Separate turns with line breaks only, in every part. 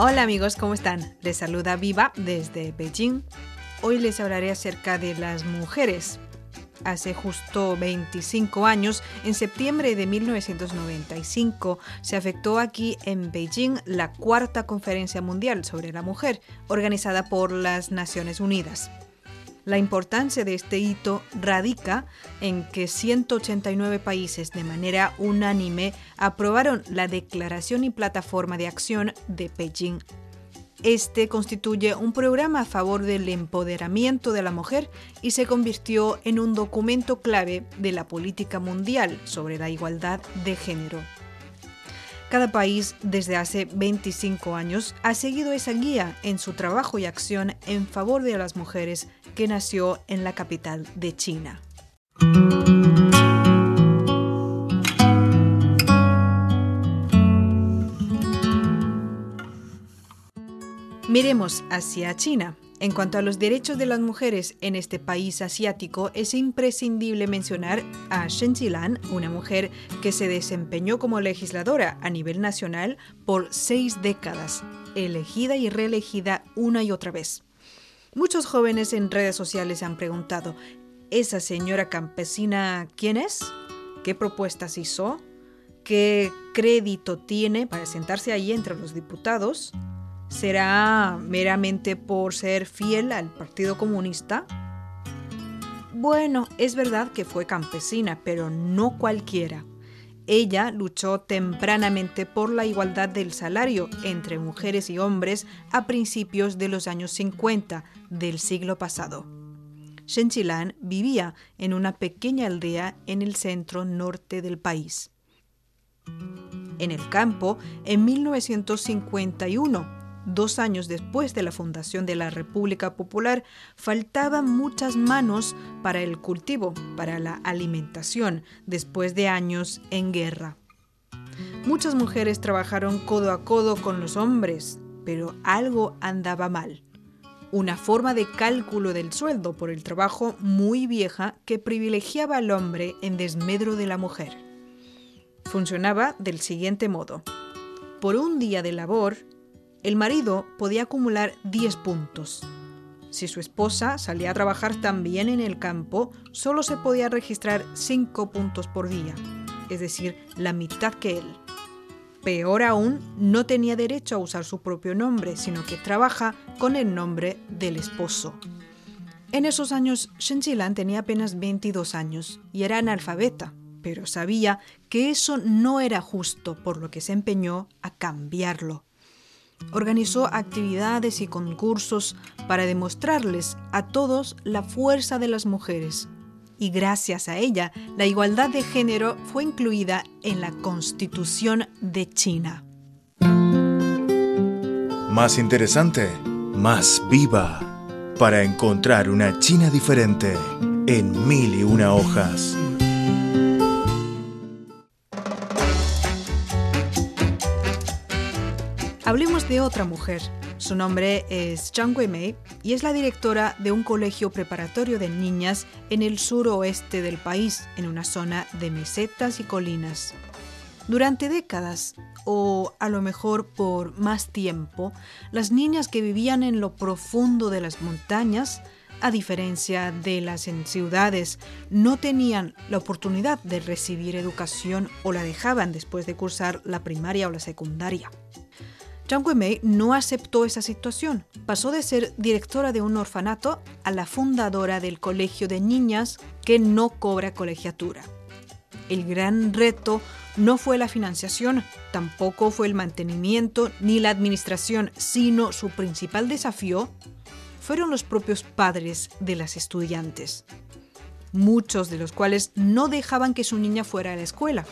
Hola amigos, ¿cómo están? Les saluda Viva desde Beijing. Hoy les hablaré acerca de las mujeres. Hace justo 25 años, en septiembre de 1995, se afectó aquí en Beijing la cuarta conferencia mundial sobre la mujer, organizada por las Naciones Unidas. La importancia de este hito radica en que 189 países de manera unánime aprobaron la Declaración y Plataforma de Acción de Beijing. Este constituye un programa a favor del empoderamiento de la mujer y se convirtió en un documento clave de la política mundial sobre la igualdad de género. Cada país desde hace 25 años ha seguido esa guía en su trabajo y acción en favor de las mujeres que nació en la capital de China. Miremos hacia China. En cuanto a los derechos de las mujeres en este país asiático, es imprescindible mencionar a Shen Jilan, una mujer que se desempeñó como legisladora a nivel nacional por seis décadas, elegida y reelegida una y otra vez. Muchos jóvenes en redes sociales han preguntado, ¿esa señora campesina quién es? ¿Qué propuestas hizo? ¿Qué crédito tiene para sentarse ahí entre los diputados? ¿Será meramente por ser fiel al Partido Comunista? Bueno, es verdad que fue campesina, pero no cualquiera. Ella luchó tempranamente por la igualdad del salario entre mujeres y hombres a principios de los años 50 del siglo pasado. Shenchilan vivía en una pequeña aldea en el centro norte del país. En el campo, en 1951, dos años después de la fundación de la República Popular, faltaban muchas manos para el cultivo, para la alimentación, después de años en guerra. Muchas mujeres trabajaron codo a codo con los hombres, pero algo andaba mal. Una forma de cálculo del sueldo por el trabajo muy vieja que privilegiaba al hombre en desmedro de la mujer. Funcionaba del siguiente modo. Por un día de labor, el marido podía acumular 10 puntos. Si su esposa salía a trabajar también en el campo, solo se podía registrar 5 puntos por día, es decir, la mitad que él. Peor aún, no tenía derecho a usar su propio nombre, sino que trabaja con el nombre del esposo. En esos años, Shen Jilan tenía apenas 22 años y era analfabeta, pero sabía que eso no era justo, por lo que se empeñó a cambiarlo organizó actividades y concursos para demostrarles a todos la fuerza de las mujeres. Y gracias a ella, la igualdad de género fue incluida en la Constitución de China.
Más interesante, más viva, para encontrar una China diferente en mil y una hojas.
De otra mujer. Su nombre es Zhang Guimei y es la directora de un colegio preparatorio de niñas en el suroeste del país, en una zona de mesetas y colinas. Durante décadas, o a lo mejor por más tiempo, las niñas que vivían en lo profundo de las montañas, a diferencia de las en ciudades, no tenían la oportunidad de recibir educación o la dejaban después de cursar la primaria o la secundaria. Zhang Guimei no aceptó esa situación. Pasó de ser directora de un orfanato a la fundadora del colegio de niñas que no cobra colegiatura. El gran reto no fue la financiación, tampoco fue el mantenimiento ni la administración, sino su principal desafío fueron los propios padres de las estudiantes, muchos de los cuales no dejaban que su niña fuera a la escuela.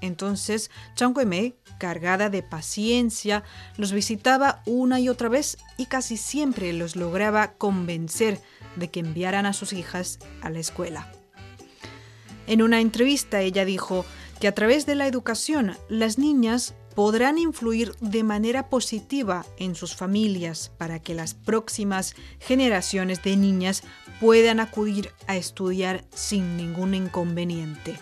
Entonces, Guimei cargada de paciencia, los visitaba una y otra vez y casi siempre los lograba convencer de que enviaran a sus hijas a la escuela. En una entrevista ella dijo que a través de la educación las niñas podrán influir de manera positiva en sus familias para que las próximas generaciones de niñas puedan acudir a estudiar sin ningún inconveniente.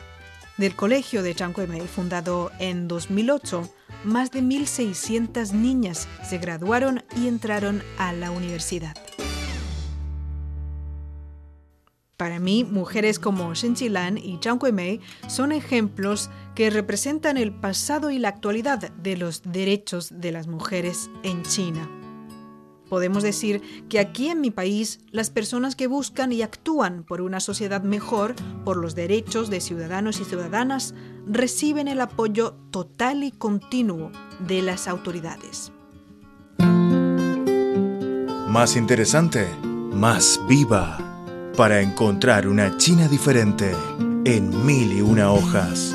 Del colegio de Mei, fundado en 2008, más de 1.600 niñas se graduaron y entraron a la universidad. Para mí, mujeres como Shen Qilan y Zhang Guimei son ejemplos que representan el pasado y la actualidad de los derechos de las mujeres en China. Podemos decir que aquí en mi país las personas que buscan y actúan por una sociedad mejor, por los derechos de ciudadanos y ciudadanas, reciben el apoyo total y continuo de las autoridades.
Más interesante, más viva, para encontrar una China diferente en mil y una hojas.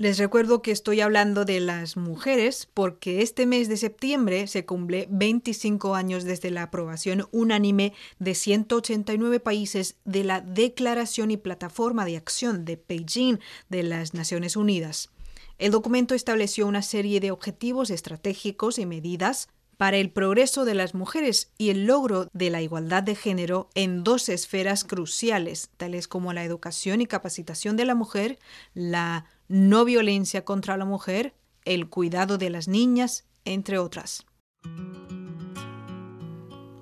Les recuerdo que estoy hablando de las mujeres porque este mes de septiembre se cumple 25 años desde la aprobación unánime de 189 países de la Declaración y Plataforma de Acción de Beijing de las Naciones Unidas. El documento estableció una serie de objetivos estratégicos y medidas para el progreso de las mujeres y el logro de la igualdad de género en dos esferas cruciales, tales como la educación y capacitación de la mujer, la no violencia contra la mujer, el cuidado de las niñas, entre otras.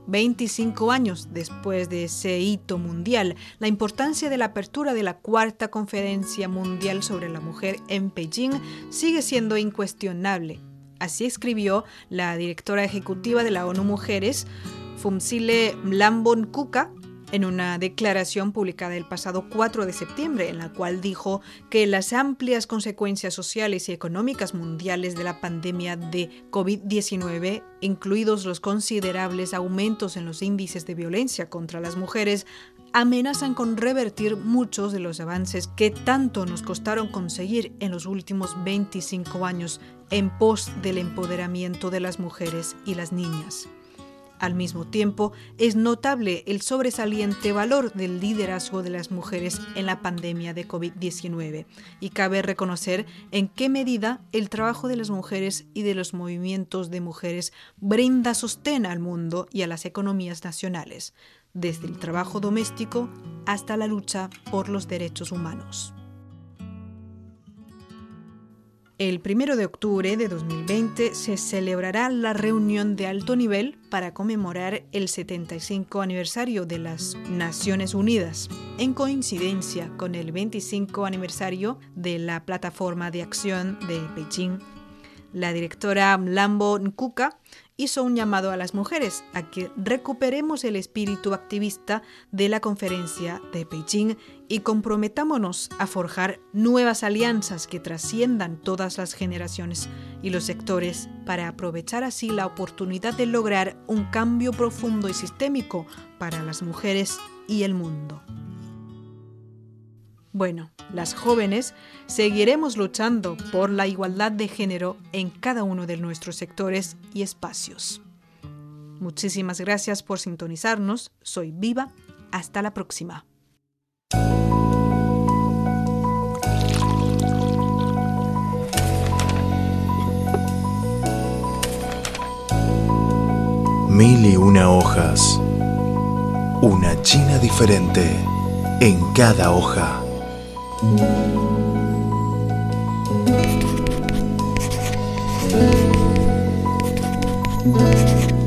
25 años después de ese hito mundial, la importancia de la apertura de la cuarta conferencia mundial sobre la mujer en Beijing sigue siendo incuestionable. Así escribió la directora ejecutiva de la ONU Mujeres, Fumsile Mlambon Kuka, en una declaración publicada el pasado 4 de septiembre, en la cual dijo que las amplias consecuencias sociales y económicas mundiales de la pandemia de COVID-19, incluidos los considerables aumentos en los índices de violencia contra las mujeres, amenazan con revertir muchos de los avances que tanto nos costaron conseguir en los últimos 25 años en pos del empoderamiento de las mujeres y las niñas. Al mismo tiempo, es notable el sobresaliente valor del liderazgo de las mujeres en la pandemia de COVID-19 y cabe reconocer en qué medida el trabajo de las mujeres y de los movimientos de mujeres brinda sostén al mundo y a las economías nacionales, desde el trabajo doméstico hasta la lucha por los derechos humanos. El 1 de octubre de 2020 se celebrará la reunión de alto nivel para conmemorar el 75 aniversario de las Naciones Unidas, en coincidencia con el 25 aniversario de la Plataforma de Acción de Beijing. La directora Lambo Nkuka hizo un llamado a las mujeres a que recuperemos el espíritu activista de la conferencia de Beijing y comprometámonos a forjar nuevas alianzas que trasciendan todas las generaciones y los sectores para aprovechar así la oportunidad de lograr un cambio profundo y sistémico para las mujeres y el mundo. Bueno, las jóvenes seguiremos luchando por la igualdad de género en cada uno de nuestros sectores y espacios. Muchísimas gracias por sintonizarnos. Soy Viva. Hasta la próxima.
Mil y una hojas. Una China diferente en cada hoja. Thank you.